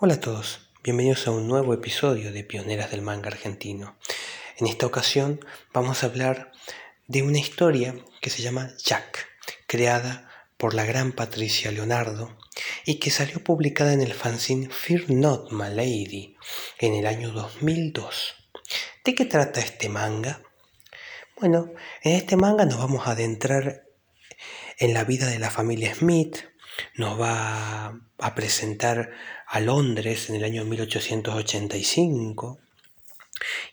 Hola a todos, bienvenidos a un nuevo episodio de Pioneras del Manga Argentino. En esta ocasión vamos a hablar de una historia que se llama Jack, creada por la gran Patricia Leonardo y que salió publicada en el fanzine Fear Not My Lady en el año 2002. ¿De qué trata este manga? Bueno, en este manga nos vamos a adentrar en la vida de la familia Smith, nos va a presentar a Londres en el año 1885.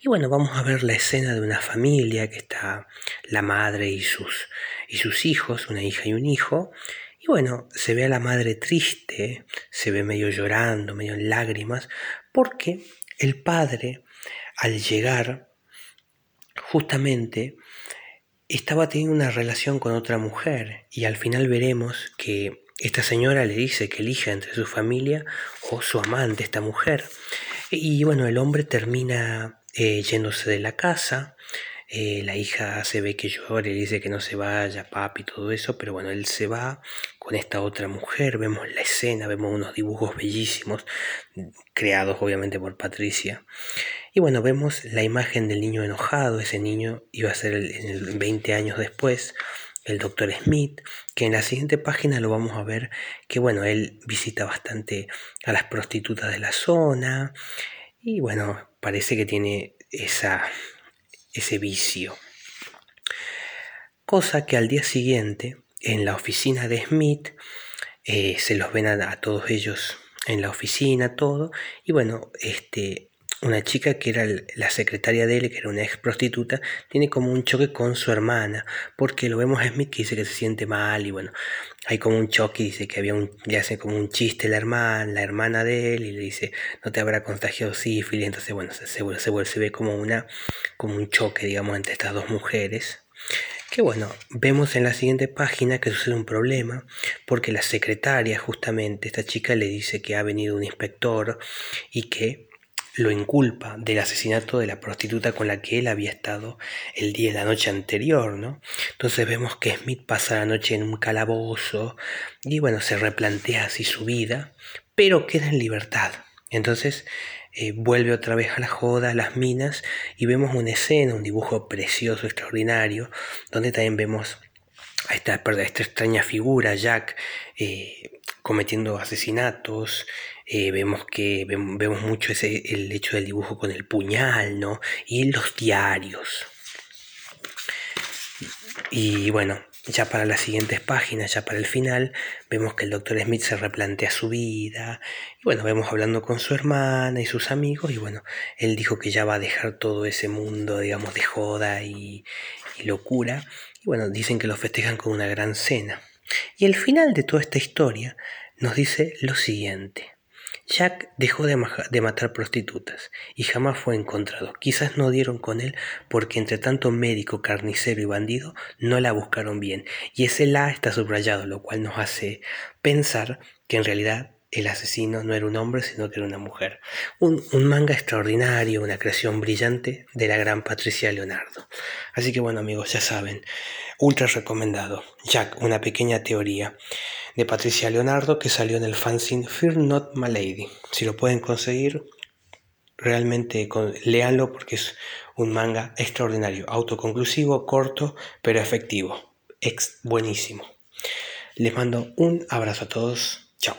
Y bueno, vamos a ver la escena de una familia que está la madre y sus, y sus hijos, una hija y un hijo. Y bueno, se ve a la madre triste, se ve medio llorando, medio en lágrimas, porque el padre, al llegar, justamente estaba teniendo una relación con otra mujer y al final veremos que esta señora le dice que elija entre su familia o su amante, esta mujer. Y bueno, el hombre termina eh, yéndose de la casa. Eh, la hija se ve que llora y le dice que no se vaya, papi, todo eso, pero bueno, él se va con esta otra mujer, vemos la escena, vemos unos dibujos bellísimos, creados obviamente por Patricia. Y bueno, vemos la imagen del niño enojado, ese niño iba a ser el 20 años después, el doctor Smith, que en la siguiente página lo vamos a ver que bueno, él visita bastante a las prostitutas de la zona y bueno, parece que tiene esa, ese vicio. Cosa que al día siguiente, en la oficina de Smith, eh, se los ven a, a, todos ellos en la oficina, todo, y bueno, este, una chica que era la secretaria de él, que era una ex prostituta, tiene como un choque con su hermana, porque lo vemos a Smith que dice que se siente mal y bueno, hay como un choque y dice que había un, le hace como un chiste la hermana, la hermana de él y le dice, no te habrá contagiado sífilis, entonces bueno, se, se, se, se ve como una, como un choque, digamos, entre estas dos mujeres. Que bueno, vemos en la siguiente página que sucede un problema porque la secretaria, justamente, esta chica le dice que ha venido un inspector y que lo inculpa del asesinato de la prostituta con la que él había estado el día de la noche anterior, ¿no? Entonces vemos que Smith pasa la noche en un calabozo y bueno, se replantea así su vida, pero queda en libertad. Entonces eh, vuelve otra vez a la joda, a las minas, y vemos una escena, un dibujo precioso, extraordinario, donde también vemos a esta, esta extraña figura, Jack, eh, cometiendo asesinatos, eh, vemos que vemos mucho ese, el hecho del dibujo con el puñal, ¿no? Y los diarios. Y bueno, ya para las siguientes páginas, ya para el final, vemos que el doctor Smith se replantea su vida. Y bueno, vemos hablando con su hermana y sus amigos. Y bueno, él dijo que ya va a dejar todo ese mundo, digamos, de joda y, y locura. Y bueno, dicen que lo festejan con una gran cena. Y el final de toda esta historia nos dice lo siguiente. Jack dejó de, matar prostitutas y jamás fue encontrado. Quizás no dieron con él porque entre tanto médico, carnicero y bandido no la buscaron bien. Y ese la está subrayado, lo cual nos hace pensar que en realidad el asesino no era un hombre, sino que era una mujer. Un, manga extraordinario, una creación brillante de la gran Patricia Leonardo. Así que bueno amigos, ya saben, ultra recomendado. Jack, una pequeña teoría de Patricia Leonardo que salió en el fanzine Fear Not My Lady. Si lo pueden conseguir, realmente con, léanlo porque es un manga extraordinario, autoconclusivo, corto, pero efectivo. Ex, buenísimo. Les mando un abrazo a todos. Chao.